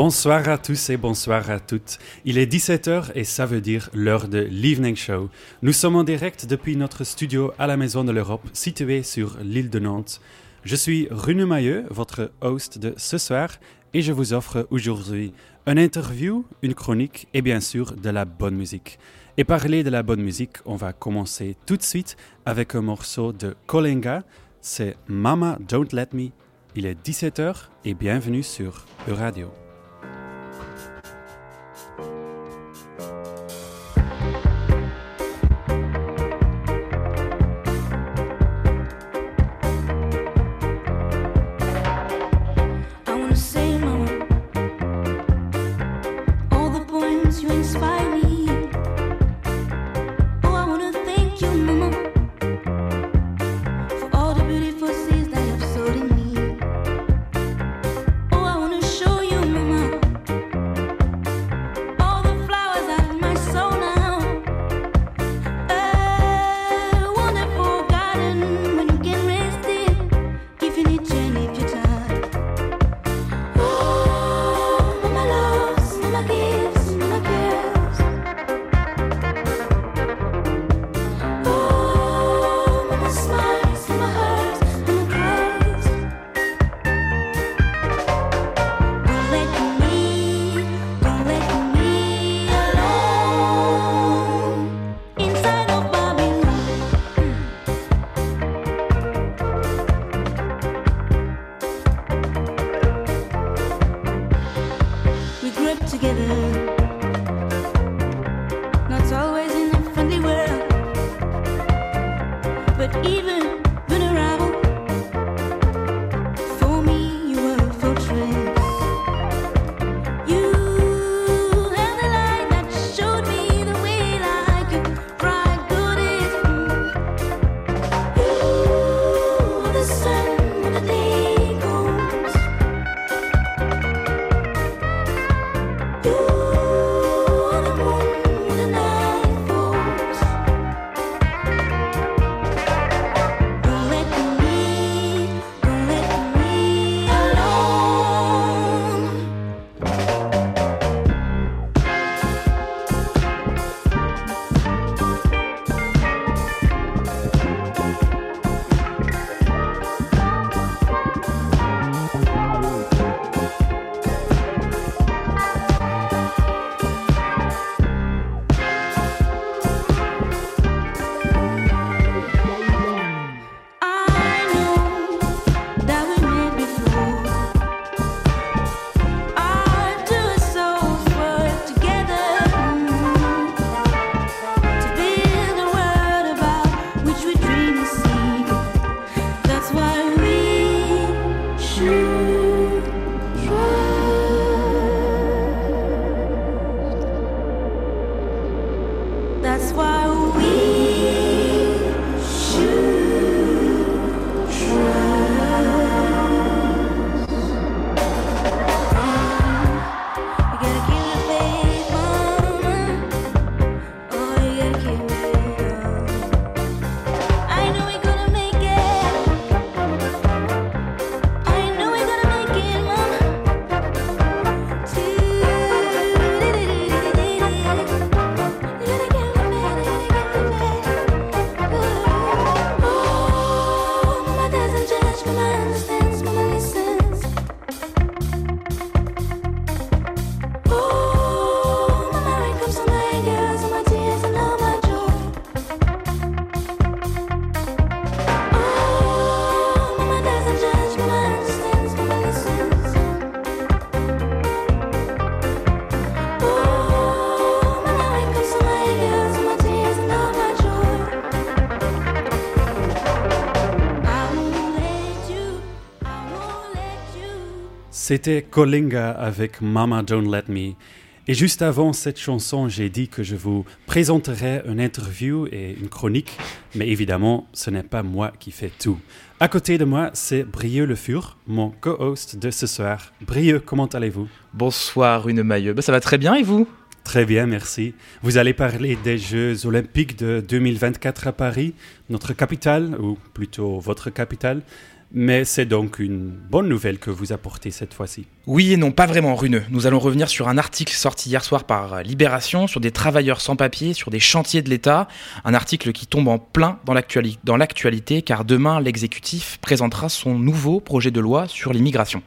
Bonsoir à tous et bonsoir à toutes. Il est 17h et ça veut dire l'heure de l'Evening Show. Nous sommes en direct depuis notre studio à la Maison de l'Europe, situé sur l'île de Nantes. Je suis Rune Mailleux, votre host de ce soir, et je vous offre aujourd'hui une interview, une chronique et bien sûr de la bonne musique. Et parler de la bonne musique, on va commencer tout de suite avec un morceau de Kolenga, c'est Mama Don't Let Me. Il est 17h et bienvenue sur Euradio. C'était Kolinga avec Mama Don't Let Me. Et juste avant cette chanson, j'ai dit que je vous présenterai une interview et une chronique, mais évidemment, ce n'est pas moi qui fais tout. À côté de moi, c'est Brieux Le Fur, mon co-host de ce soir. Brieux, comment allez-vous? Bonsoir, une maillot. Ben, ça va très bien et vous? Très bien, merci. Vous allez parler des Jeux olympiques de 2024 à Paris, notre capitale, ou plutôt votre capitale. Mais c'est donc une bonne nouvelle que vous apportez cette fois-ci. Oui et non, pas vraiment runeux. Nous allons revenir sur un article sorti hier soir par Libération sur des travailleurs sans papier, sur des chantiers de l'État. Un article qui tombe en plein dans l'actualité car demain l'exécutif présentera son nouveau projet de loi sur l'immigration.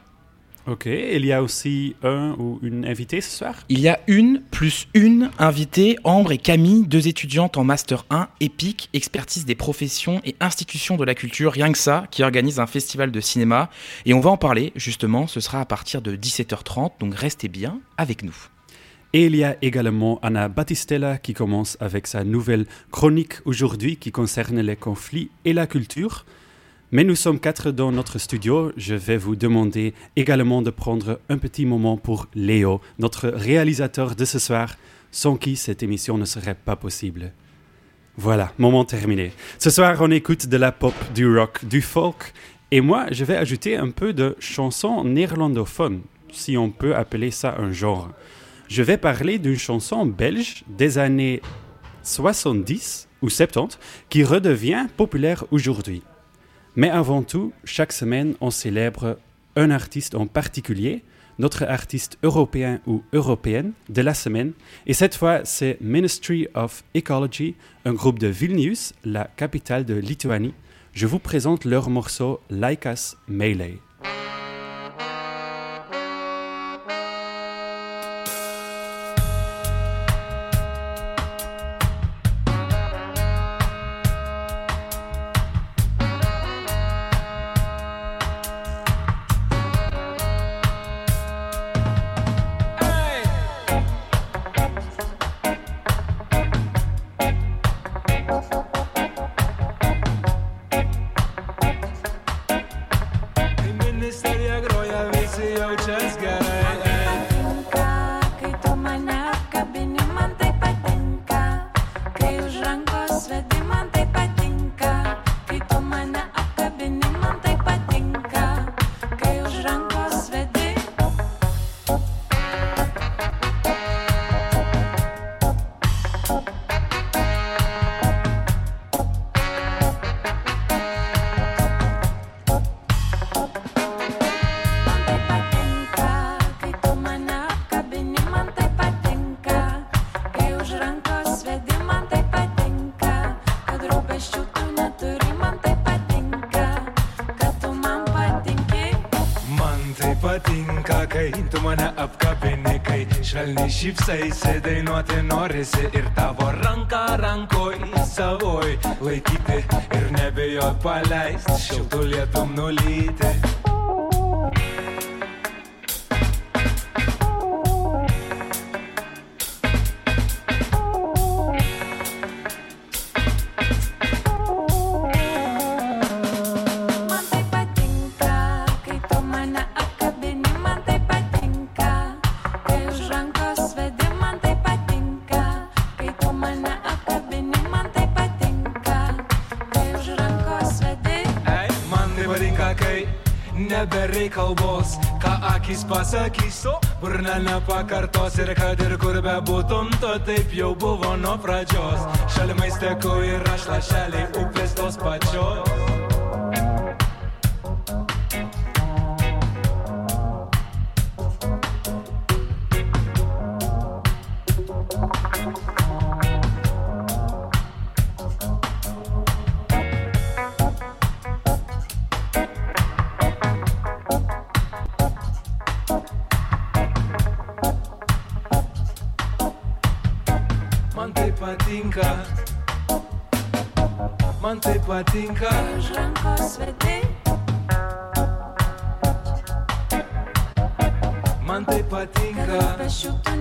Ok, il y a aussi un ou une invitée ce soir? Il y a une plus une invitée, Ambre et Camille, deux étudiantes en Master 1, EPIC, expertise des professions et institutions de la culture, rien que ça, qui organise un festival de cinéma. Et on va en parler, justement, ce sera à partir de 17h30, donc restez bien avec nous. Et il y a également Anna Battistella qui commence avec sa nouvelle chronique aujourd'hui qui concerne les conflits et la culture. Mais nous sommes quatre dans notre studio. Je vais vous demander également de prendre un petit moment pour Léo, notre réalisateur de ce soir, sans qui cette émission ne serait pas possible. Voilà, moment terminé. Ce soir, on écoute de la pop, du rock, du folk, et moi, je vais ajouter un peu de chansons néerlandophones, si on peut appeler ça un genre. Je vais parler d'une chanson belge des années 70 ou 70 qui redevient populaire aujourd'hui. Mais avant tout, chaque semaine, on célèbre un artiste en particulier, notre artiste européen ou européenne de la semaine. Et cette fois, c'est Ministry of Ecology, un groupe de Vilnius, la capitale de Lituanie. Je vous présente leur morceau Laikas Melee. Šypsaisi, dainuoti norisi ir tavo ranką rankoj savoj laikyti ir nebijot paleisti, šiltų lietum nulyti. Nuo pradžios. Šalimais teku ir aš lašeliai upės tos pačios. Patinka. Už rankos vedi. Man tai patinka. Pešių tu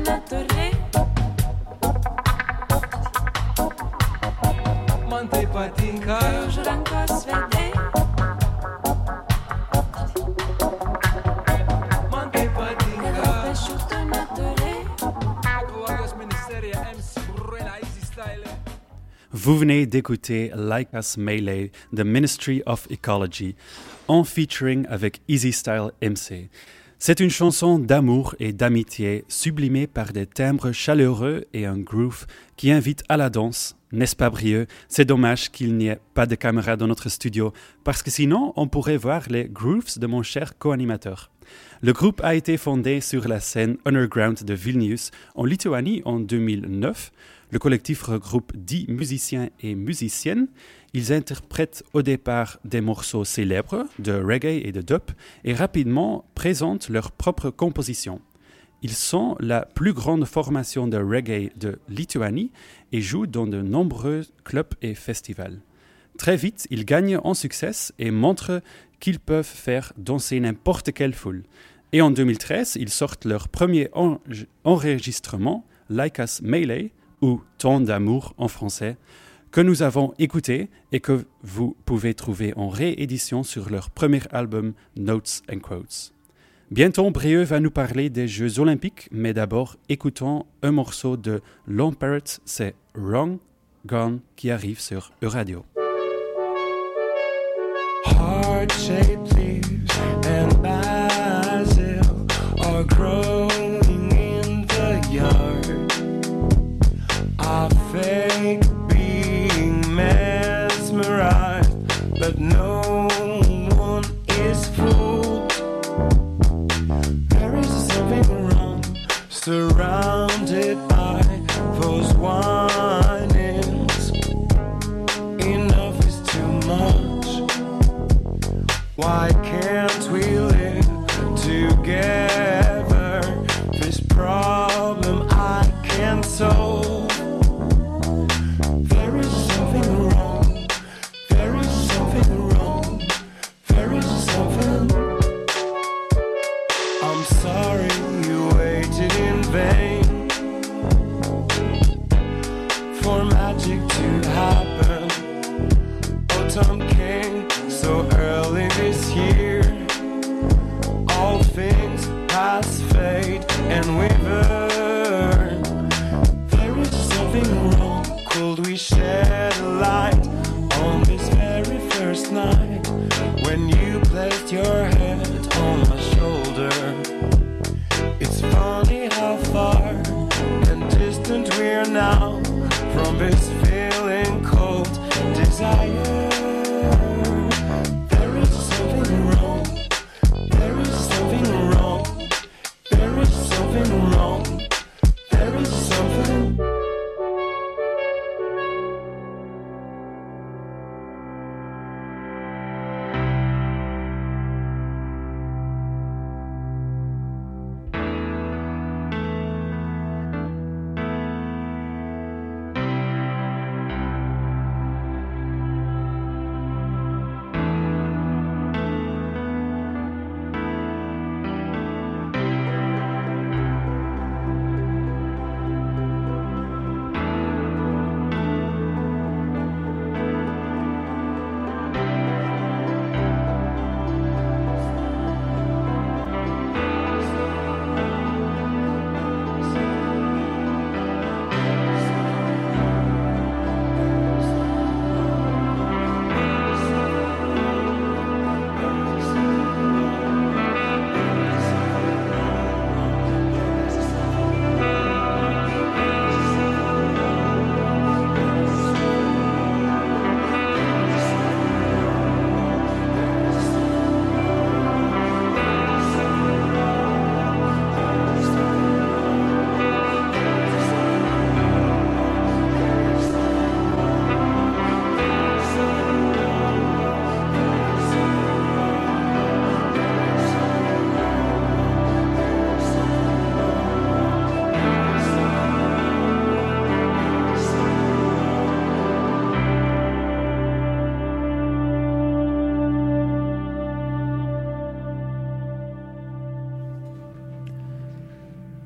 Vous venez d'écouter Like Us Melee, The Ministry of Ecology, en featuring avec Easy Style MC. C'est une chanson d'amour et d'amitié sublimée par des timbres chaleureux et un groove qui invite à la danse N'est-ce pas Brieux? C'est dommage qu'il n'y ait pas de caméra dans notre studio, parce que sinon on pourrait voir les grooves de mon cher co-animateur. Le groupe a été fondé sur la scène underground de Vilnius en Lituanie en 2009. Le collectif regroupe 10 musiciens et musiciennes. Ils interprètent au départ des morceaux célèbres de reggae et de dub et rapidement présentent leurs propres compositions. Ils sont la plus grande formation de reggae de Lituanie et jouent dans de nombreux clubs et festivals. Très vite, ils gagnent en succès et montrent qu'ils peuvent faire danser n'importe quelle foule. Et en 2013, ils sortent leur premier enregistrement, Like Us Melee, ou Ton d'amour en français, que nous avons écouté et que vous pouvez trouver en réédition sur leur premier album Notes and Quotes. Bientôt, Brieux va nous parler des Jeux Olympiques, mais d'abord, écoutons un morceau de Long Parrot, c'est Wrong Gone qui arrive sur Euradio. And no we're now from this feeling cold desire.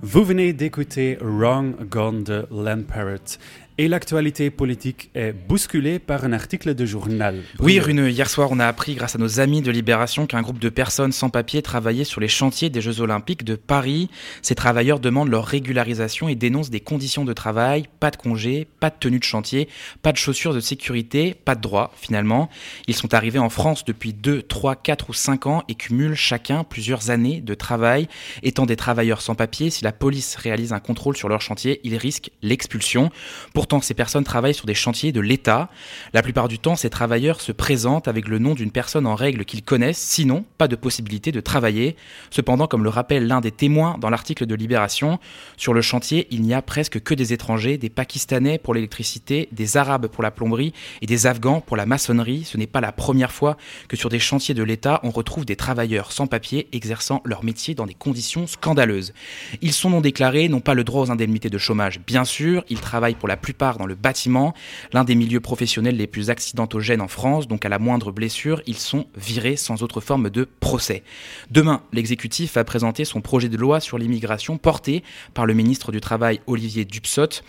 Vous venez d'écouter Wrong Gone de Len Parrott. Et l'actualité politique est bousculée par un article de journal. Oui, Rune, hier soir, on a appris, grâce à nos amis de Libération, qu'un groupe de personnes sans papier travaillait sur les chantiers des Jeux Olympiques de Paris. Ces travailleurs demandent leur régularisation et dénoncent des conditions de travail, pas de congés, pas de tenue de chantier, pas de chaussures de sécurité, pas de droits, finalement. Ils sont arrivés en France depuis 2, 3, 4 ou 5 ans et cumulent chacun plusieurs années de travail. Étant des travailleurs sans papier, si la police réalise un contrôle sur leur chantier, ils risquent l'expulsion. Pour Pourtant, ces personnes travaillent sur des chantiers de l'État. La plupart du temps, ces travailleurs se présentent avec le nom d'une personne en règle qu'ils connaissent, sinon pas de possibilité de travailler. Cependant, comme le rappelle l'un des témoins dans l'article de Libération, sur le chantier, il n'y a presque que des étrangers, des Pakistanais pour l'électricité, des Arabes pour la plomberie et des Afghans pour la maçonnerie. Ce n'est pas la première fois que sur des chantiers de l'État, on retrouve des travailleurs sans papier exerçant leur métier dans des conditions scandaleuses. Ils sont non déclarés, n'ont pas le droit aux indemnités de chômage, bien sûr, ils travaillent pour la plupart dans le bâtiment, l'un des milieux professionnels les plus accidentogènes en France, donc à la moindre blessure, ils sont virés sans autre forme de procès. Demain, l'exécutif va présenter son projet de loi sur l'immigration porté par le ministre du Travail Olivier Dupsot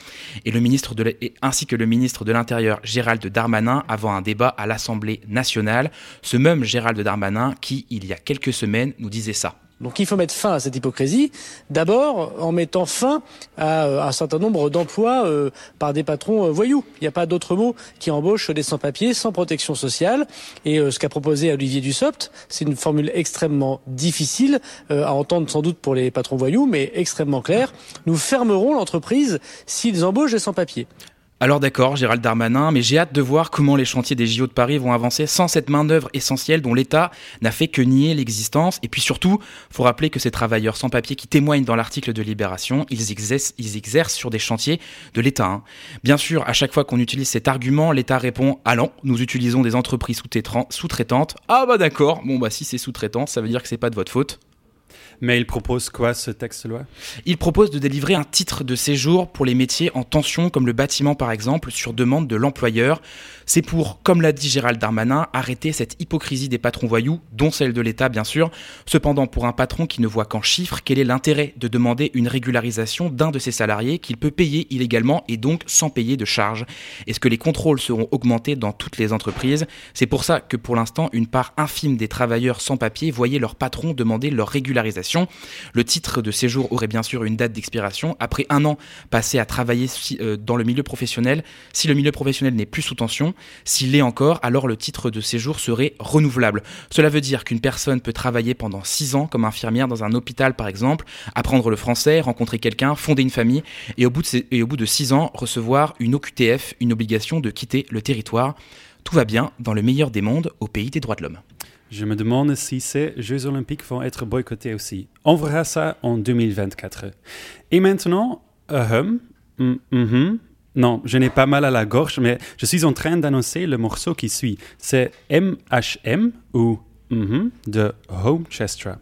et le ministre ainsi que le ministre de l'Intérieur Gérald Darmanin avant un débat à l'Assemblée nationale. Ce même Gérald Darmanin qui, il y a quelques semaines, nous disait ça. Donc il faut mettre fin à cette hypocrisie, d'abord en mettant fin à euh, un certain nombre d'emplois euh, par des patrons euh, voyous. Il n'y a pas d'autre mot qui embauche des sans-papiers, sans protection sociale. Et ce qu'a proposé Olivier Dussopt, c'est une formule extrêmement difficile à entendre sans doute pour les patrons voyous, mais extrêmement claire. Nous fermerons l'entreprise s'ils embauchent des sans-papiers. Alors d'accord, Gérald Darmanin, mais j'ai hâte de voir comment les chantiers des JO de Paris vont avancer sans cette main-d'œuvre essentielle dont l'État n'a fait que nier l'existence. Et puis surtout, faut rappeler que ces travailleurs sans papier qui témoignent dans l'article de Libération, ils exercent, sur des chantiers de l'État. hein. Bien sûr, à chaque fois qu'on utilise cet argument, l'État répond non, nous utilisons des entreprises sous-traitantes. Ah bah d'accord, bon bah si c'est sous-traitant, ça veut dire que c'est pas de votre faute. Mais il propose quoi ce texte-loi Il propose de délivrer un titre de séjour pour les métiers en tension comme le bâtiment par exemple sur demande de l'employeur. C'est pour, comme l'a dit Gérald Darmanin, arrêter cette hypocrisie des patrons voyous, dont celle de l'État bien sûr. Cependant, pour un patron qui ne voit qu'en chiffres, quel est l'intérêt de demander une régularisation d'un de ses salariés qu'il peut payer illégalement et donc sans payer de charges? Est-ce que les contrôles seront augmentés dans toutes les entreprises? C'est pour ça que pour l'instant, une part infime des travailleurs sans papier voyaient leur patron demander leur régularisation. Le titre de séjour aurait bien sûr une date d'expiration. Après un an passé à travailler euh, dans le milieu professionnel, si le milieu professionnel n'est plus sous tension, s'il l'est encore, alors le titre de séjour serait renouvelable. Cela veut dire qu'une personne peut travailler pendant 6 ans comme infirmière dans un hôpital par exemple, apprendre le français, rencontrer quelqu'un, fonder une famille et au bout de, 6 ans recevoir une OQTF, une obligation de quitter le territoire. Tout va bien dans le meilleur des mondes au pays des droits de l'homme. Je me demande si ces Jeux olympiques vont être boycottés aussi. On verra ça en 2024. Et maintenant, mm, mhm. non, je n'ai pas mal à la gorge, mais je suis en train d'annoncer le morceau qui suit. C'est MHM ou mhm de Homechestra.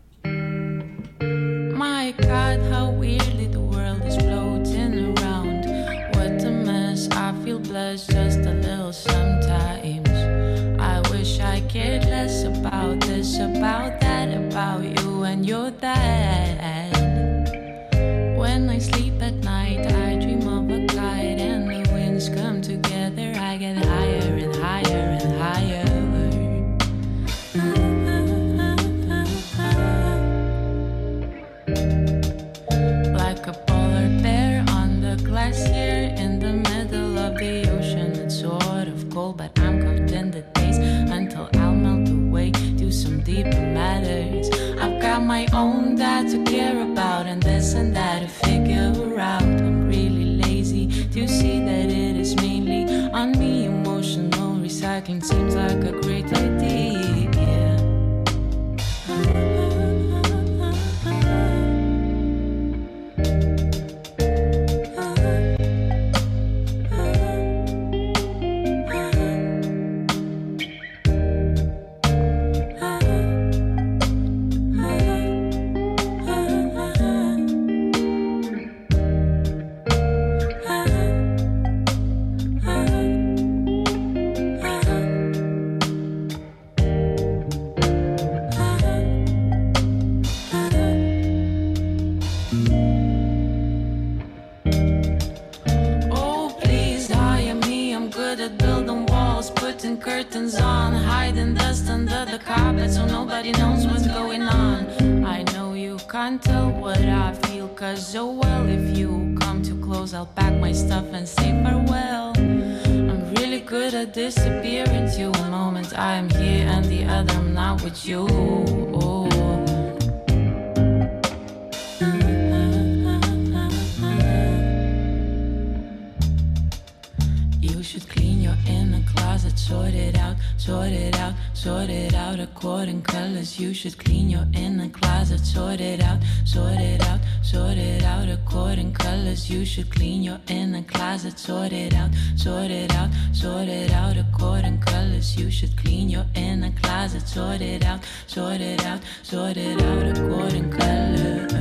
My God, how weirdly the world is floating around. What a mess, I feel blessed just a little sometimes. I cared less about this, about that, about you and your dad. When I sleep at night, I dream of a kite and the winds come My own dad to care about and this and that to figure out. I'm really lazy to see that it is mainly on me. Emotional recycling seems like a great idea. Curtains on, hiding dust under the carpet so nobody knows what's going on. I know you can't tell what I feel, cause oh well, if you come too close, I'll pack my stuff and say farewell. I'm really good at disappearing to a moment I am here and the other I'm not with you. Oh. You should clean your inner closet, sort it out, sort it out, sort it out according colors. You should clean your inner closet, sort it out, sort it out, sort it out according colors. You should clean your inner closet, sort it out, sort it out, sort it out according colors.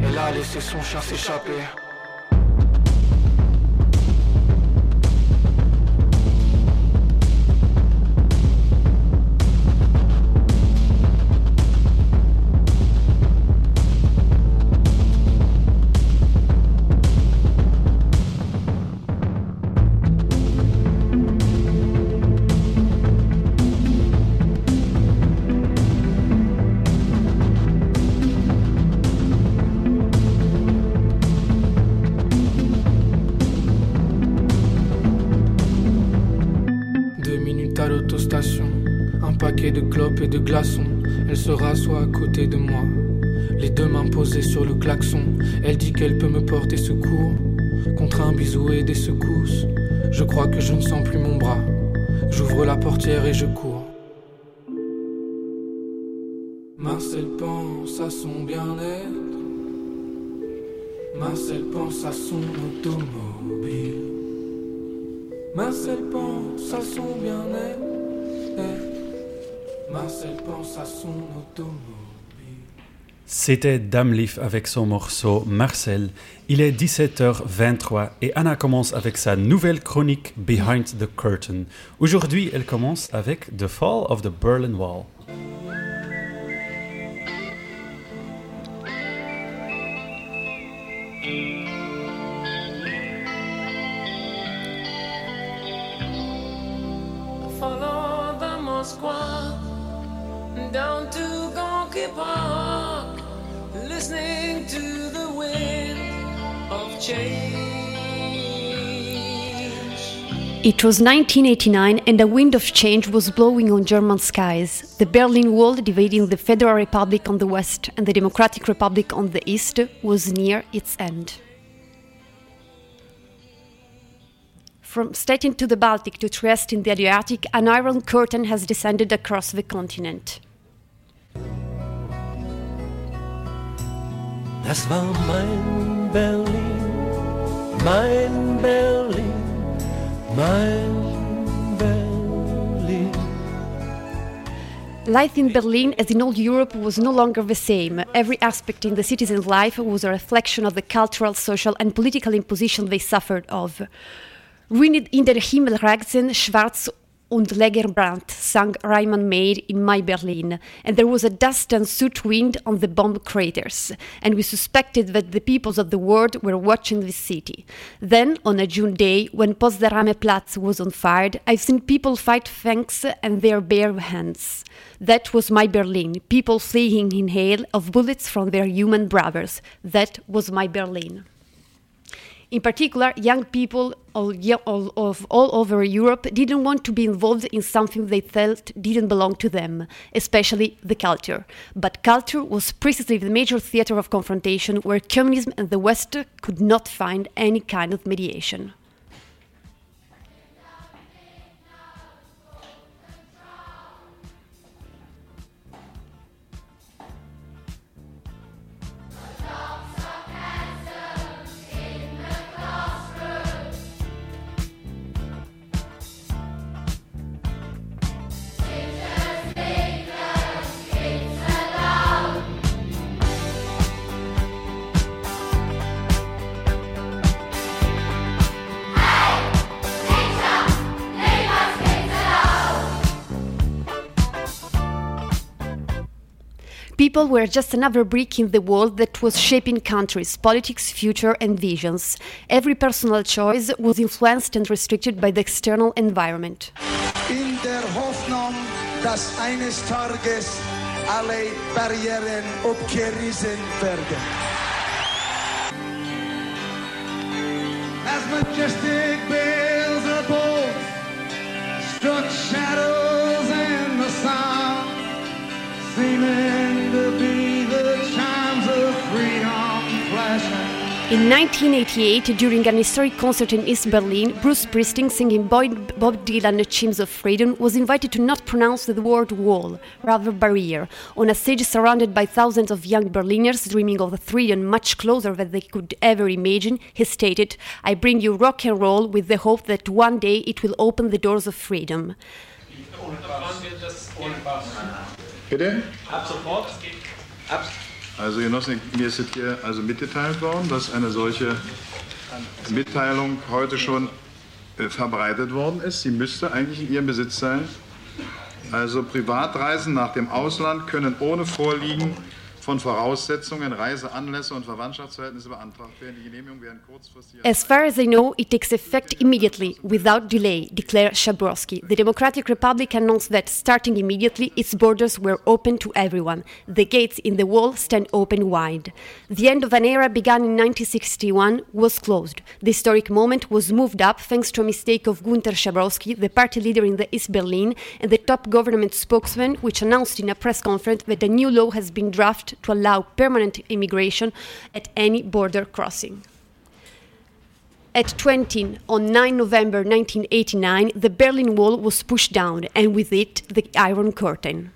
Elle a laissé son chien s'échapper. Se rassoit à côté de moi, les deux mains posées sur le klaxon. Elle dit qu'elle peut me porter secours contre un bisou et des secousses. Je crois que je ne sens plus mon bras. J'ouvre la portière et je cours. Marcel pense à son bien-être. Marcel pense à son automobile. Marcel pense à son bien-être. Marcel pense à son automobile. C'était Damlif avec son morceau Marcel. Il est 17h23 et Anna commence avec sa nouvelle chronique Behind the Curtain. Aujourd'hui, elle commence avec The Fall of the Berlin Wall. Follow the Moskwa down to Park, listening to the wind of change. It was 1989 and a wind of change was blowing on German skies. The Berlin Wall, dividing the Federal Republic on the west and the Democratic Republic on the east, was near its end. From Stettin to the Baltic to Trieste in the Adriatic, an iron curtain has descended across the continent. Das war mein Berlin, mein Berlin, mein Berlin. Life in Berlin, as in all Europe, was no longer the same. Every aspect in the citizens' life was a reflection of the cultural, social, and political imposition they suffered of. Ruined in der Himmel ragten schwarz und Lagerbrand, sang Reimann Mayer in My Berlin, and there was a dust and soot wind on the bomb craters, and we suspected that the peoples of the world were watching this city. Then, on a June day, when Potsdamer Platz was on fire, I've seen people fight fangs and their bare hands. That was my Berlin, people fleeing in hail of bullets from their human brothers. That was my Berlin. In particular, young people all, all, of all over Europe didn't want to be involved in something they felt didn't belong to them, especially the culture. But culture was precisely the major theater of confrontation where communism and the West could not find any kind of mediation. People were just another brick in the wall that was shaping countries, politics, future, and visions. Every personal choice was influenced and restricted by the external environment. in der Hoffnung, dass eines Tages alle Barrieren abgerissen werden. As majestic bold struck shadows in the sun, seeming In 1988, during an historic concert in East Berlin, Bruce Springsteen singing Boyd- Bob Dylan Chimes of Freedom was invited to not pronounce the word wall, rather barrier, on a stage surrounded by thousands of young Berliners dreaming of a freedom much closer than they could ever imagine. He stated, I bring you rock and roll with the hope that one day it will open the doors of freedom. Bitte? Ab sofort. Also Genossen, mir ist hier also mitgeteilt worden, dass eine solche Mitteilung heute schon äh, verbreitet worden ist. Sie müsste eigentlich in Ihrem Besitz sein. Also Privatreisen nach dem Ausland können ohne Vorliegen von Voraussetzungen, Reiseanlässe und Verwandtschaftsverhältnisse beantragt werden. Die Genehmigung werden kurzfristig As far as I know, it takes effect immediately, without delay, declared Shabrowski. The Democratic Republic announced that starting immediately, its borders were open to everyone. The gates in the wall stand open wide. The end of an era begun in 1961 was closed. The historic moment was moved up thanks to a mistake of Gunter Shabrowski, the party leader in the East Berlin, and the top government spokesman, which announced in a press conference that a new law has been drafted to allow permanent immigration at any border crossing. At 20, on 9 November 1989, the Berlin Wall was pushed down, and with it, the Iron Curtain.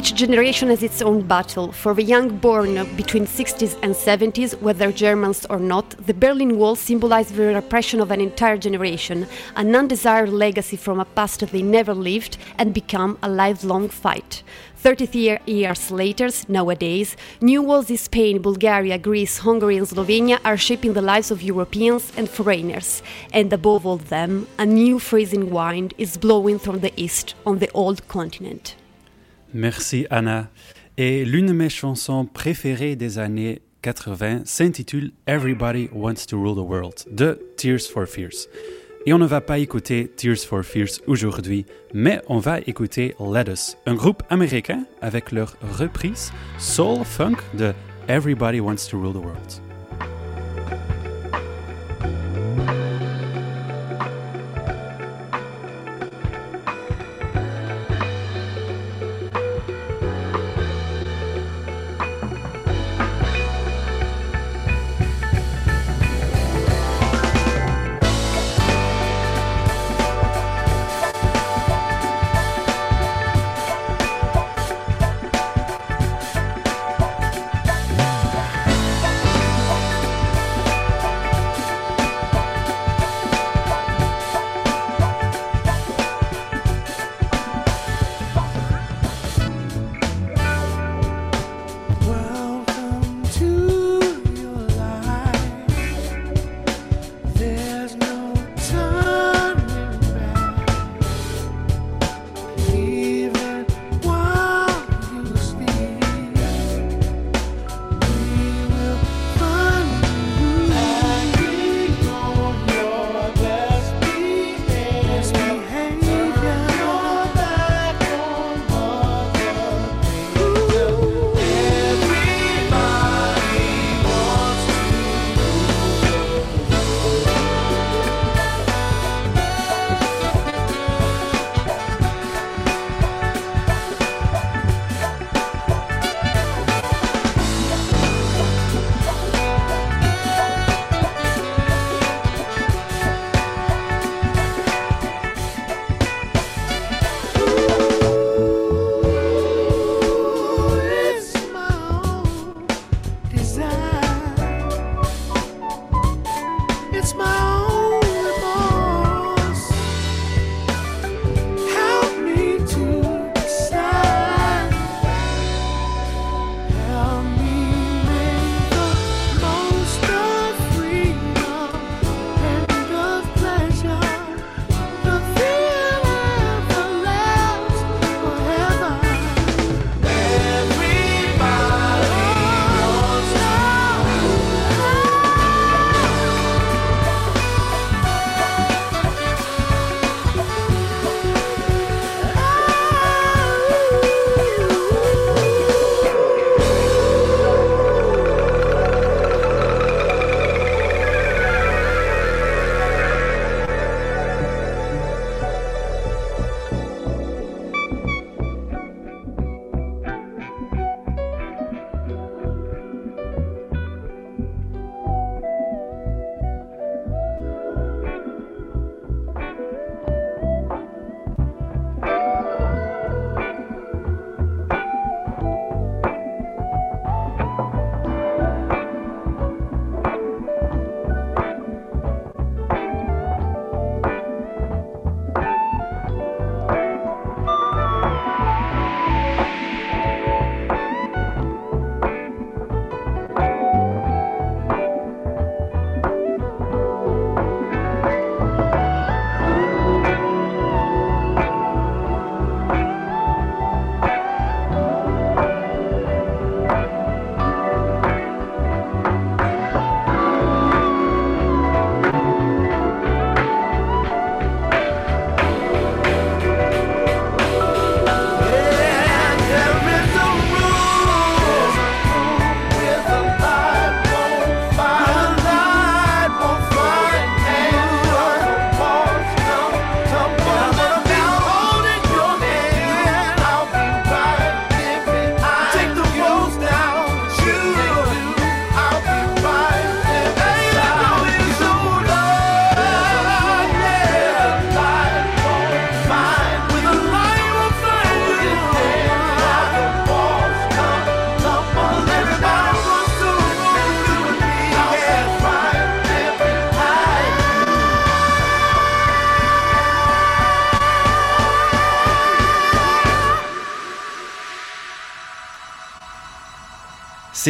Each generation has its own battle. For the young born between 60s and 70s, whether Germans or not, the Berlin Wall symbolized the repression of an entire generation, an undesired legacy from a past they never lived, and become a lifelong fight. 30 years later, nowadays, new walls in Spain, Bulgaria, Greece, Hungary, and Slovenia are shaping the lives of Europeans and foreigners. And above all them, a new freezing wind is blowing from the east on the old continent. Merci Anna. Et l'une de mes chansons préférées des années 80 s'intitule Everybody Wants to Rule the World de Tears for Fears. Et on ne va pas écouter Tears for Fears aujourd'hui, mais on va écouter Let Us, un groupe américain avec leur reprise soul funk de Everybody Wants to Rule the World.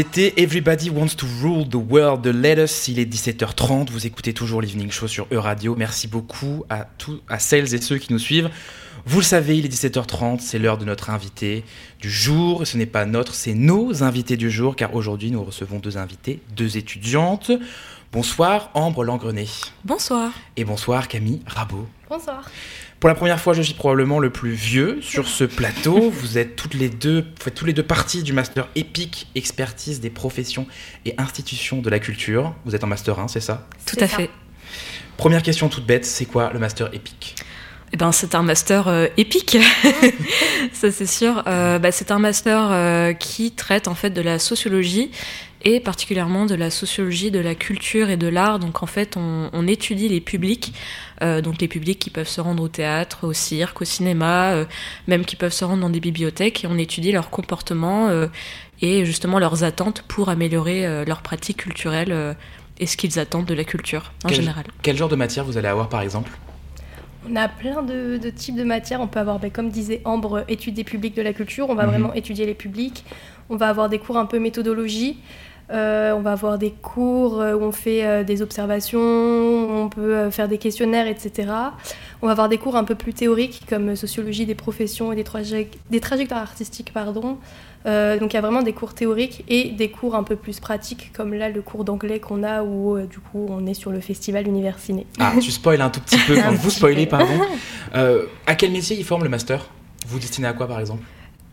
C'était Everybody Wants to Rule the World de Let Us. Il est 17h30. Vous écoutez toujours l'Evening Show sur E-Radio. Merci beaucoup à, tous, à celles et ceux qui nous suivent. Vous le savez, il est 17h30. C'est l'heure de notre invité du jour. Ce n'est pas notre, c'est nos invités du jour, car aujourd'hui nous recevons deux invités, deux étudiantes. Bonsoir Ambre Langrenet. Bonsoir. Et bonsoir Camille Rabot. Bonsoir. Pour la première fois, je suis probablement le plus vieux sur ce plateau. Vous êtes toutes les deux, vous faites tous les deux partie du master épique expertise des professions et institutions de la culture. Vous êtes en master 1, c'est ça? Tout à fait. Première question toute bête, c'est quoi le master épique? Eh ben, c'est un master euh, épique, ça c'est sûr. Euh, bah, c'est un master euh, qui traite en fait de la sociologie et particulièrement de la sociologie de la culture et de l'art. Donc en fait, on, on étudie les publics, euh, donc les publics qui peuvent se rendre au théâtre, au cirque, au cinéma, euh, même qui peuvent se rendre dans des bibliothèques, et on étudie leur comportement euh, et justement leurs attentes pour améliorer euh, leurs pratiques culturelles euh, et ce qu'ils attendent de la culture en quel, général. Quel genre de matière vous allez avoir par exemple? On a plein de, de types de matières. On peut avoir, ben, comme disait Ambre, études des publics de la culture. On va Mhm. vraiment étudier les publics. On va avoir des cours un peu méthodologie. Euh, on va avoir des cours euh, où on fait euh, des observations, on peut faire des questionnaires, etc. On va avoir des cours un peu plus théoriques comme sociologie des professions et des, traje- des trajectoires artistiques. Pardon. Euh, donc il y a vraiment des cours théoriques et des cours un peu plus pratiques comme là le cours d'anglais qu'on a où euh, du coup on est sur le festival Universiné. Ah, tu spoil un tout petit peu, vous spoilez, pardon. Euh, à quel métier il forme le master? Vous destinez à quoi par exemple?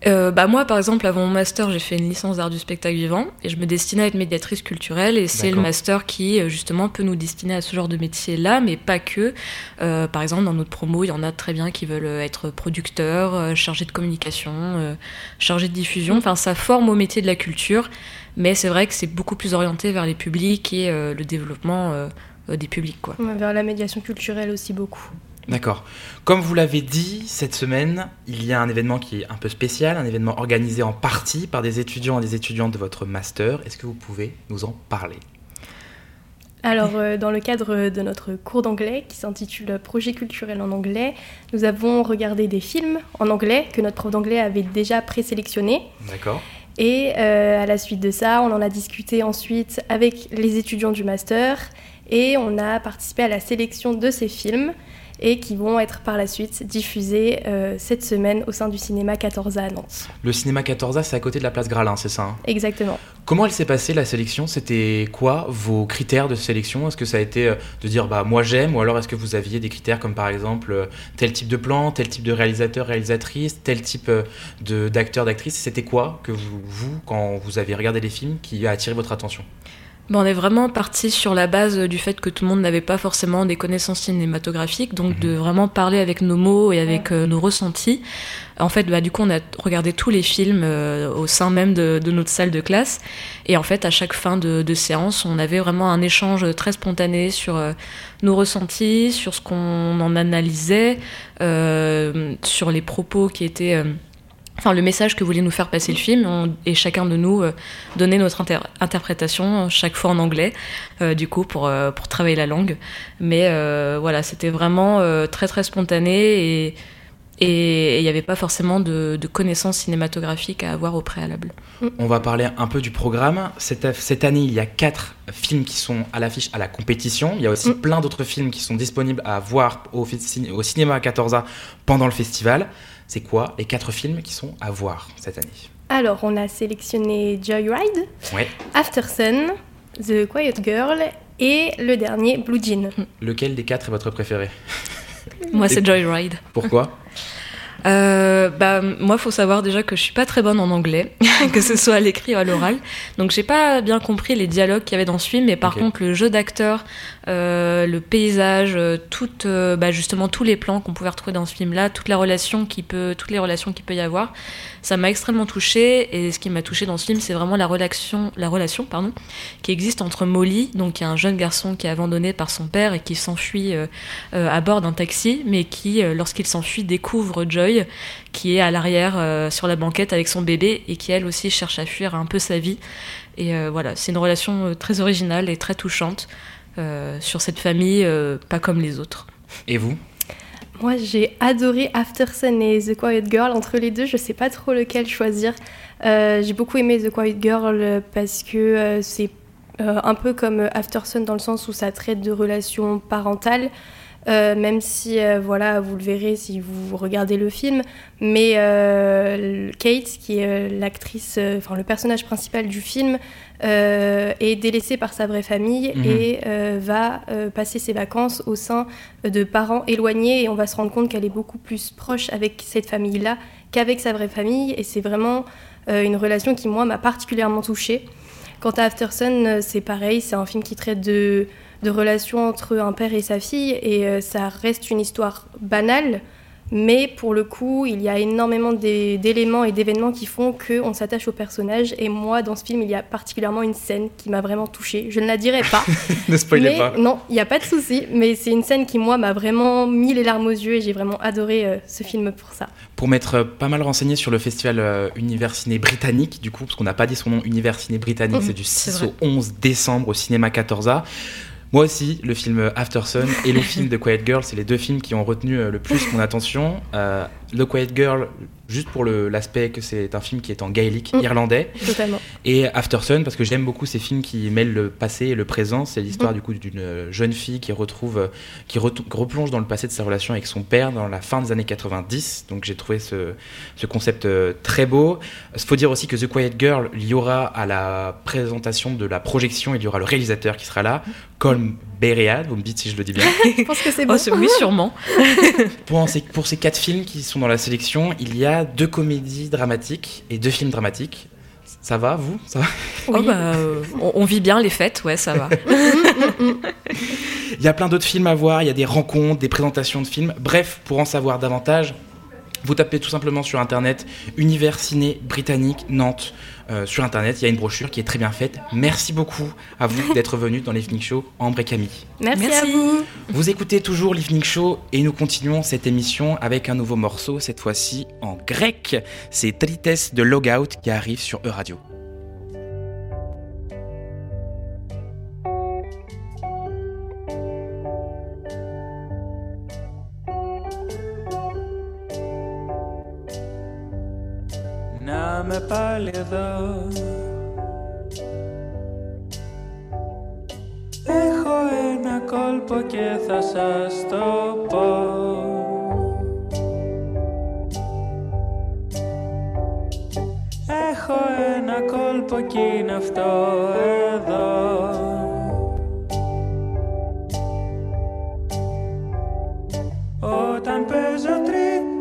Euh, bah moi, par exemple, avant mon master, j'ai fait une licence d'art du spectacle vivant et je me destinais à être médiatrice culturelle et c'est le master qui euh, justement peut nous destiner à ce genre de métier-là, mais pas que. Euh, par exemple, dans notre promo, il y en a très bien qui veulent euh, être producteurs, chargés de communication, euh, chargés de diffusion. Enfin, ça forme au métier de la culture, mais c'est vrai que c'est beaucoup plus orienté vers les publics et euh, le développement des publics, quoi. Vers la médiation culturelle aussi beaucoup. D'accord. Comme vous l'avez dit, cette semaine, il y a un événement qui est un peu spécial, un événement organisé en partie par des étudiants et des étudiantes de votre master. Est-ce que vous pouvez nous en parler? Alors, euh, dans le cadre de notre cours d'anglais qui s'intitule Projet culturel en anglais, nous avons regardé des films en anglais que notre prof d'anglais avait déjà présélectionnés. D'accord. Et euh, à la suite de ça, on en a discuté ensuite avec les étudiants du master et on a participé à la sélection de ces films et qui vont être par la suite diffusés euh, cette semaine au sein du cinéma 14A à Nantes. Le cinéma 14A, c'est à côté de la place Gralin, c'est ça hein? Exactement. Comment elle s'est passée la sélection? C'était quoi vos critères de sélection? Est-ce que ça a été euh, de dire bah moi j'aime ou alors est-ce que vous aviez des critères comme par exemple euh, tel type de plan, tel type de réalisateur, réalisatrice, tel type de d'acteur, d'actrice? C'était quoi que vous, vous, quand vous avez regardé les films, qui a attiré votre attention? Bon, on est vraiment parti sur la base du fait que tout le monde n'avait pas forcément des connaissances cinématographiques, donc de vraiment parler avec nos mots et avec euh, nos ressentis. En fait, bah, du coup, on a regardé tous les films euh, au sein même de, de notre salle de classe. Et en fait, à chaque fin de, de séance, on avait vraiment un échange très spontané sur euh, nos ressentis, sur ce qu'on en analysait, euh, sur les propos qui étaient... enfin le message que voulait nous faire passer le film on- et chacun de nous euh, donnait notre inter- interprétation euh, chaque fois en anglais euh, du coup pour euh, pour travailler la langue mais voilà c'était vraiment très très spontané et et il n'y avait pas forcément de, de connaissances cinématographiques à avoir au préalable. On va parler un peu du programme. Cette, cette année, il y a quatre films qui sont à l'affiche à la compétition. Il y a aussi plein d'autres films qui sont disponibles à voir au, au cinéma 14A pendant le festival. C'est quoi les quatre films qui sont à voir cette année Alors, on a sélectionné Joyride, Ouais. After Sun, The Quiet Girl et le dernier Blue Jean. Lequel des quatre est votre préféré Moi, c'est Joyride. Pourquoi Euh, bah, moi, faut savoir déjà que je suis pas très bonne en anglais, que ce soit à l'écrit ou à l'oral. Donc, j'ai pas bien compris les dialogues qu'il y avait dans ce film, mais par contre, le jeu d'acteur, le paysage, euh, toutes, euh, bah, justement tous les plans qu'on pouvait retrouver dans ce film-là, toute la relation qui peut, toutes les relations qu'il peut y avoir, ça m'a extrêmement touchée. Et ce qui m'a touchée dans ce film, c'est vraiment la relation, la relation, pardon, qui existe entre Molly, donc qui est un jeune garçon qui est abandonné par son père et qui s'enfuit euh, euh, à bord d'un taxi, mais qui, euh, lorsqu'il s'enfuit, découvre Joy, qui est à l'arrière euh, sur la banquette avec son bébé et qui elle aussi cherche à fuir un peu sa vie. Et euh, voilà, c'est une relation euh, très originale et très touchante euh, sur cette famille, euh, pas comme les autres. Et vous? Moi, j'ai adoré After Sun et The Quiet Girl. Entre les deux, je sais pas trop lequel choisir. Euh, j'ai beaucoup aimé The Quiet Girl parce que euh, c'est euh, un peu comme After Sun dans le sens où ça traite de relations parentales. Euh, même si, euh, voilà, vous le verrez si vous regardez le film, mais euh, Kate, qui est l'actrice, enfin le personnage principal du film, est délaissée par sa vraie famille Mhm. et va passer ses vacances au sein de parents éloignés et on va se rendre compte qu'elle est beaucoup plus proche avec cette famille-là qu'avec sa vraie famille et c'est vraiment une relation qui, moi, m'a particulièrement touchée. Quant à After Sun, euh, c'est pareil, c'est un film qui traite de, de relations entre un père et sa fille, et euh, ça reste une histoire banale, mais pour le coup, il y a énormément d'é- d'éléments et d'événements qui font qu'on s'attache au personnage, et moi, dans ce film, il y a particulièrement une scène qui m'a vraiment touchée. Je ne la dirai pas. Ne spoilez mais- pas. Non, il n'y a pas de souci, mais c'est une scène qui, moi, m'a vraiment mis les larmes aux yeux, et j'ai vraiment adoré euh, ce film pour ça. Pour m'être euh, pas mal renseigné sur le festival euh, Univers Ciné Britannique, du coup, parce qu'on n'a pas dit son nom, Univers Ciné Britannique, Mhm, c'est du c'est 6 vrai. au 11 décembre au cinéma 14A. Moi aussi, le film After Sun et le film The Quiet Girl, c'est les deux films qui ont retenu euh, le plus mon attention. Euh, The Quiet Girl, juste pour l'aspect que c'est un film qui est en gaélique Mm. irlandais. Totalement. Et After Sun, parce que j'aime beaucoup ces films qui mêlent le passé et le présent. C'est l'histoire Mm. du coup d'une euh, jeune fille qui retrouve, euh, qui replonge dans le passé de sa relation avec son père dans la fin des années 90. Donc j'ai trouvé ce, ce concept euh, très beau. Il faut dire aussi que The Quiet Girl, il y aura à la présentation de la projection, il y aura le réalisateur qui sera là, Colm Beread. Vous me dites si je le dis bien. Je pense que c'est Oh, bon. c'est- oui, sûrement. Pour ces, pour ces quatre films qui sont dans la sélection, il y a deux comédies dramatiques et deux films dramatiques. Ça va, vous? Ça va? Oh, bah, euh, on, on vit bien les fêtes, ouais, ça va. Il y a plein d'autres films à voir, il y a des rencontres, des présentations de films. Bref, pour en savoir davantage, vous tapez tout simplement sur internet Univers Ciné Britannique Nantes. Euh, sur internet, il y a une brochure qui est très bien faite. Merci beaucoup à vous d'être venus dans l'Evening Show, Ambre et Camille. Merci, Merci. à vous. Vous écoutez toujours l'Evening Show et nous continuons cette émission avec un nouveau morceau, cette fois-ci en grec. C'est Trites de Logout qui arrive sur E-Radio. Με πάλι εδώ. Έχω ένα κόλπο και θα σας το πω. Έχω ένα κόλπο κι είναι αυτό εδώ. Όταν παίζω τρίτες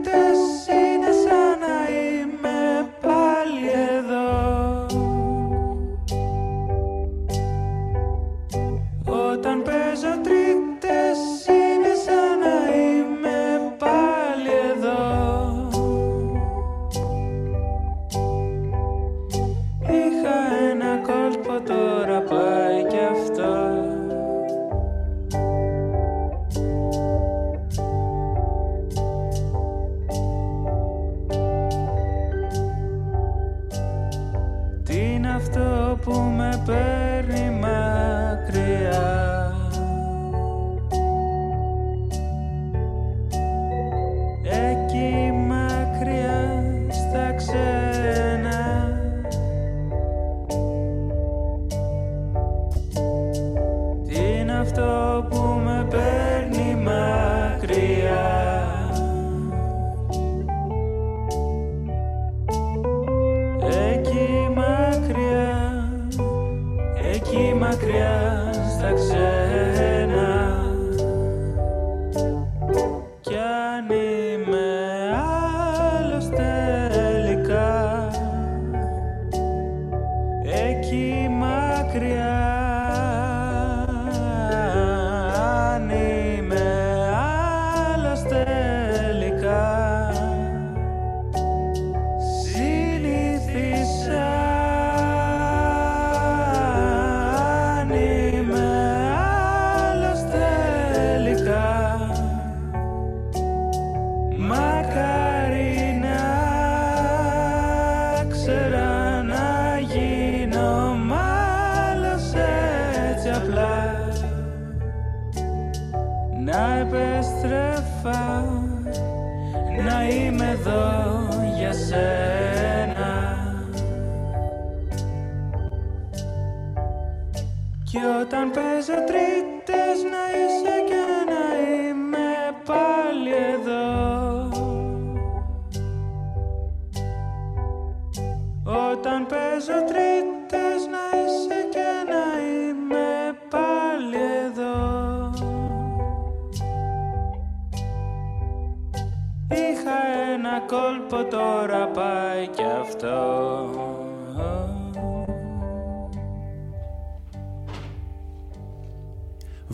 Είχα ένα κόλπο τώρα πάει κι αυτό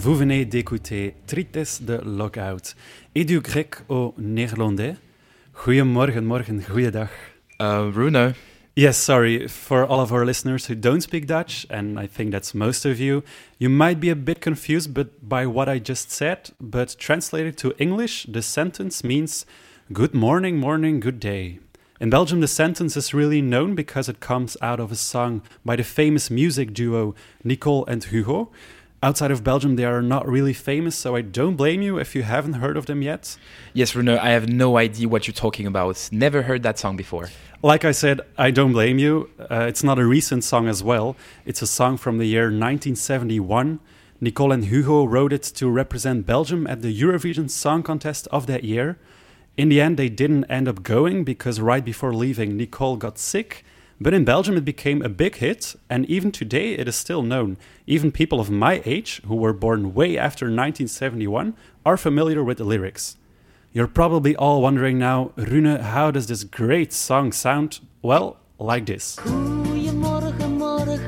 Vous venez d'écouter Trites de Lockout et du grec au néerlandais. Goedemorgen, morgen, goeiedag. Uh, Bruno. Yes, sorry, for all of our listeners who don't speak Dutch, and I think that's most of you, you might be a bit confused but by what I just said, but translated to English, the sentence means good morning, morning, good day. In Belgium, the sentence is really known because it comes out of a song by the famous music duo Nicole and Hugo. Outside of Belgium, they are not really famous, so I don't blame you if you haven't heard of them yet. Yes, Bruno, I have no idea what you're talking about. Never heard that song before. Like I said, I don't blame you. Uh, it's not a recent song as well. It's a song from the year 1971. Nicole and Hugo wrote it to represent Belgium at the Eurovision Song Contest of that year. In the end, they didn't end up going because right before leaving, Nicole got sick. But in Belgium, it became a big hit, and even today, it is still known. Even people of my age, who were born way after 1971, are familiar with the lyrics. You're probably all wondering now, Rune, how does this great song sound? Well, like this. Goedemorgen, morgen,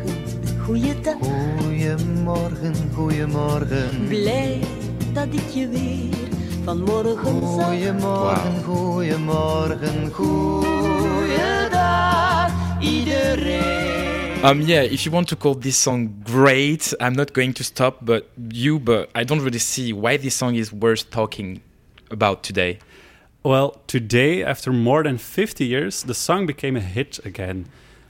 goeiedag. Goedemorgen, goedemorgen. Blij dat ik je weer vanmorgen zag. Goedemorgen, goedemorgen, goeiedag iedereen. Um, yeah, if you want to call this song great, I'm not going to stop, but you, but I don't really see why this song is worth talking about today. Well, today, after more than 50 years, the song became a hit again.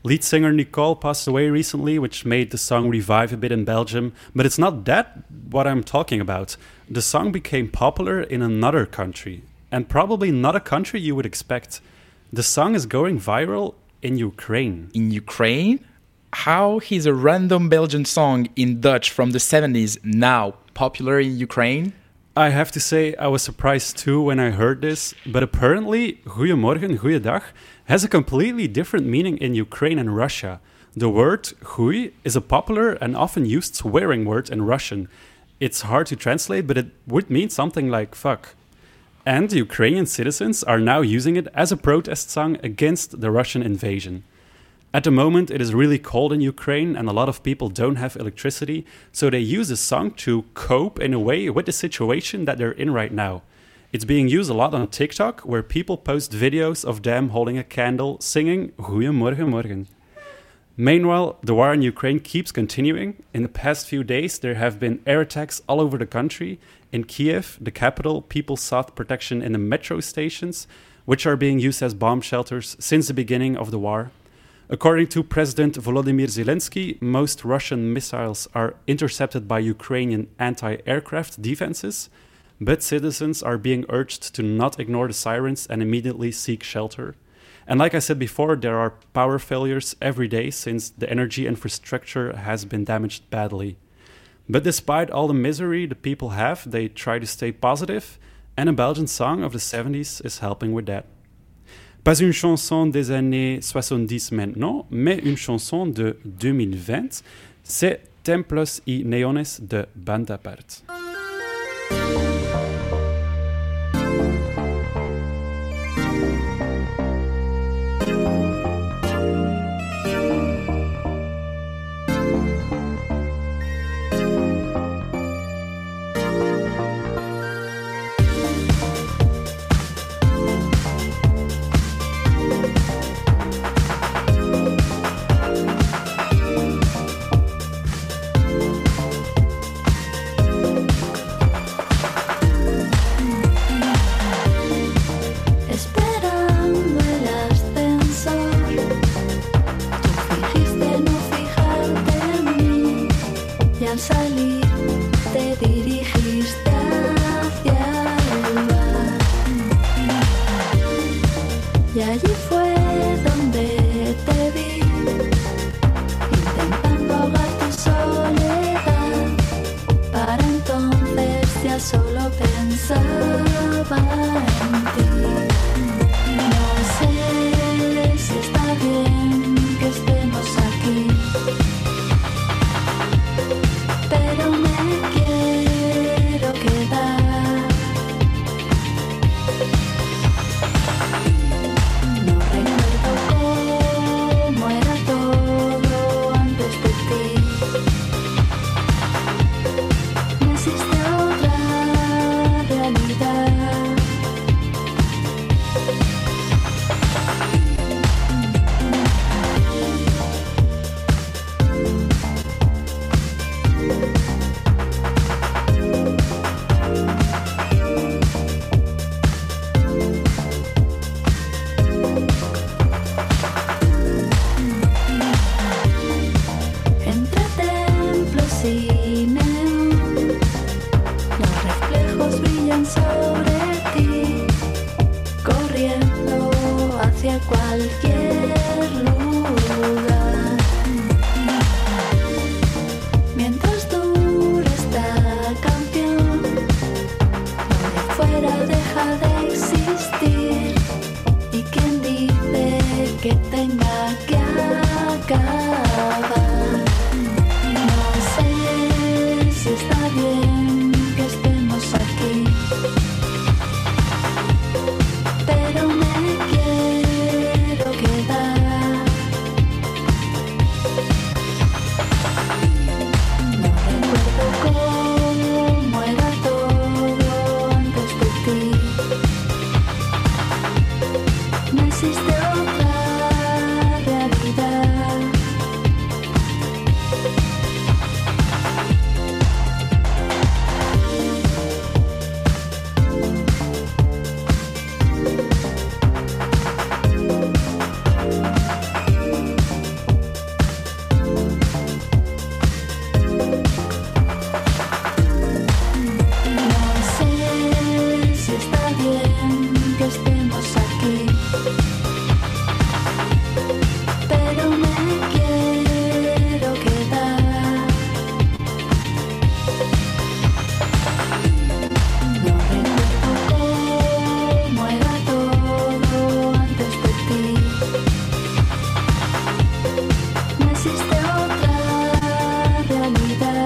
Lead singer Nicole passed away recently, which made the song revive a bit in Belgium, but it's not that what I'm talking about. The song became popular in another country, and probably not a country you would expect. The song is going viral in Ukraine. In Ukraine? How is a random Belgian song in Dutch from the 70s now popular in Ukraine? I have to say, I was surprised too when I heard this, but apparently, Goeiemorgen, Goeiedag has a completely different meaning in Ukraine and Russia. The word Hui is a popular and often used swearing word in Russian. It's hard to translate, but it would mean something like fuck. And Ukrainian citizens are now using it as a protest song against the Russian invasion. At the moment, it is really cold in Ukraine, and a lot of people don't have electricity, so they use this song to cope in a way with the situation that they're in right now. It's being used a lot on TikTok, where people post videos of them holding a candle, singing Goeiemorgen morgen. Meanwhile, the war in Ukraine keeps continuing. In the past few days, there have been air attacks all over the country. In Kiev, the capital, people sought protection in the metro stations, which are being used as bomb shelters since the beginning of the war. According to President Volodymyr Zelensky, most Russian missiles are intercepted by Ukrainian anti aircraft defenses, but citizens are being urged to not ignore the sirens and immediately seek shelter. And like I said before, there are power failures every day since the energy infrastructure has been damaged badly. But despite all the misery the people have, they try to stay positive, and a Belgian song of the 70s is helping with that. Pas une chanson des années 70 maintenant, mais une chanson de 2020. C'est Templos y Neones de Banda Part.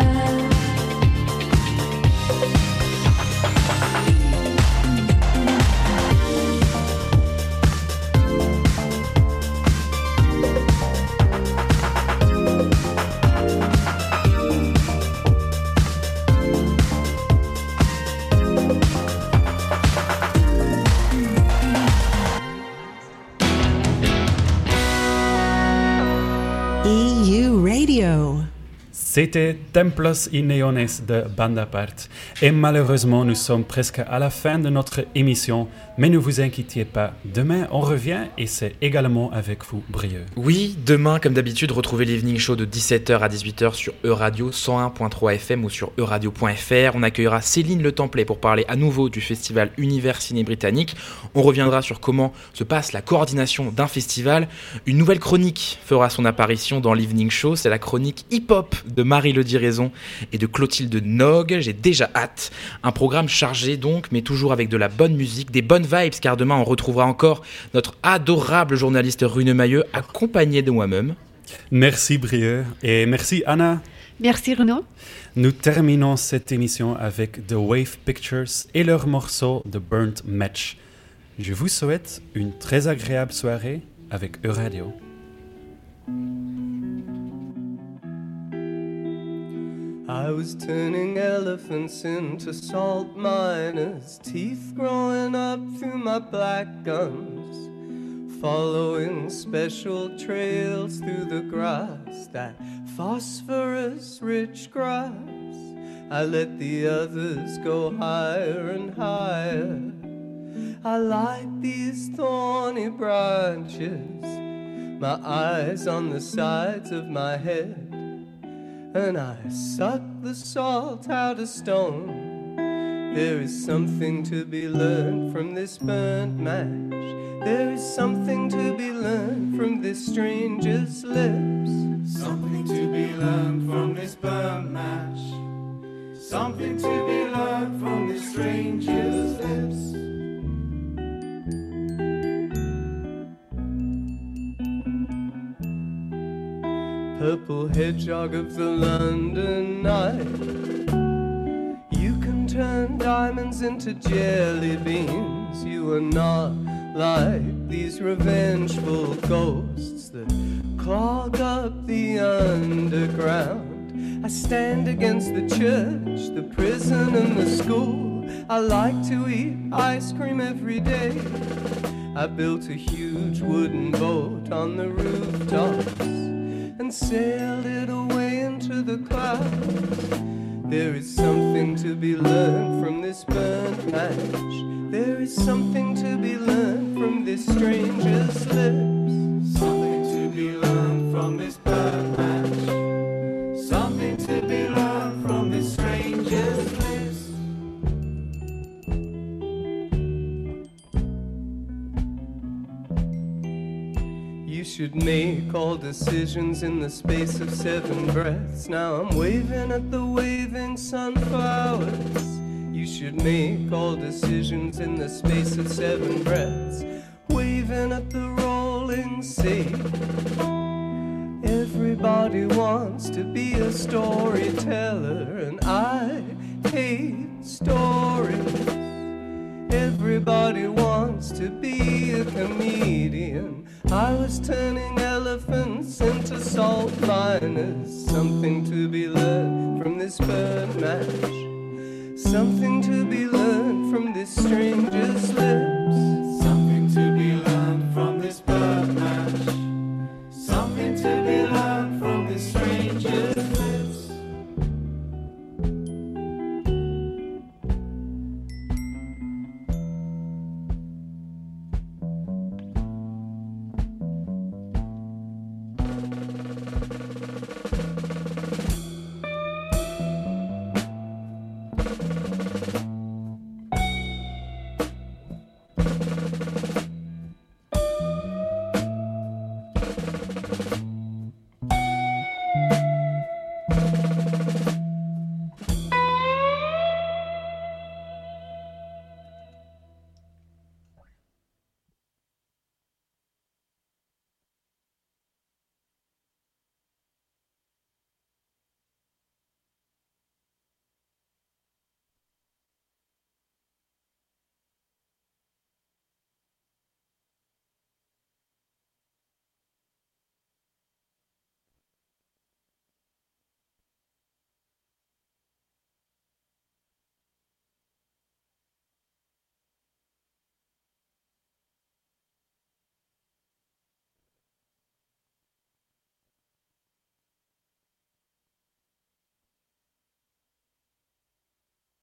Música C'était Templos y Neones de Banda Part. Et malheureusement, nous sommes presque à la fin de notre émission, mais ne vous inquiétez pas, demain on revient et c'est également avec vous, Brieux. Oui, demain, comme d'habitude, retrouvez l'Evening Show de 17h à 18h sur Euradio 101.3 FM ou sur euradio.fr. On accueillera Céline Le Templet pour parler à nouveau du festival Univers Ciné Britannique. On reviendra sur comment se passe la coordination d'un festival. Une nouvelle chronique fera son apparition dans l'Evening Show, c'est la chronique hip-hop de Marie Le Diraison et de Clotilde Nog. J'ai déjà hâte. Un programme chargé donc, mais toujours avec de la bonne musique, des bonnes vibes, car demain on retrouvera encore notre adorable journaliste Rune Mailleux accompagné de moi-même. Merci Brieux et merci Anna. Merci Renaud. Nous terminons cette émission avec The Wave Pictures et leur morceau The Burnt Match. Je vous souhaite une très agréable soirée avec Euradio. I was turning elephants into salt miners, teeth growing up through my black gums, following special trails through the grass, that phosphorus rich grass. I let the others go higher and higher. I like these thorny branches, my eyes on the sides of my head and I suck the salt out of stone. There is something to be learned from this burnt match. There is something to be learned from this stranger's lips. Something to be learned from this burnt match. Something to be learned from this stranger's lips. Purple hedgehog of the London night. You can turn diamonds into jelly beans. You are not like these revengeful ghosts that clog up the underground. I stand against the church, the prison, and the school. I like to eat ice cream every day. I built a huge wooden boat on the rooftops and sailed it away into the clouds. There is something to be learned from this burnt match. There is something to be learned from this stranger's lips. Something to be learned from this burnt match. Should make all decisions in the space of seven breaths. Now I'm waving at the waving sunflowers. You should make all decisions in the space of seven breaths. Waving at the rolling sea. Everybody wants to be a storyteller, and I hate stories. Everybody wants to be a comedian. I was turning elephants into salt miners. Something to be learned from this burnt match. Something to be learned from this stranger's lips.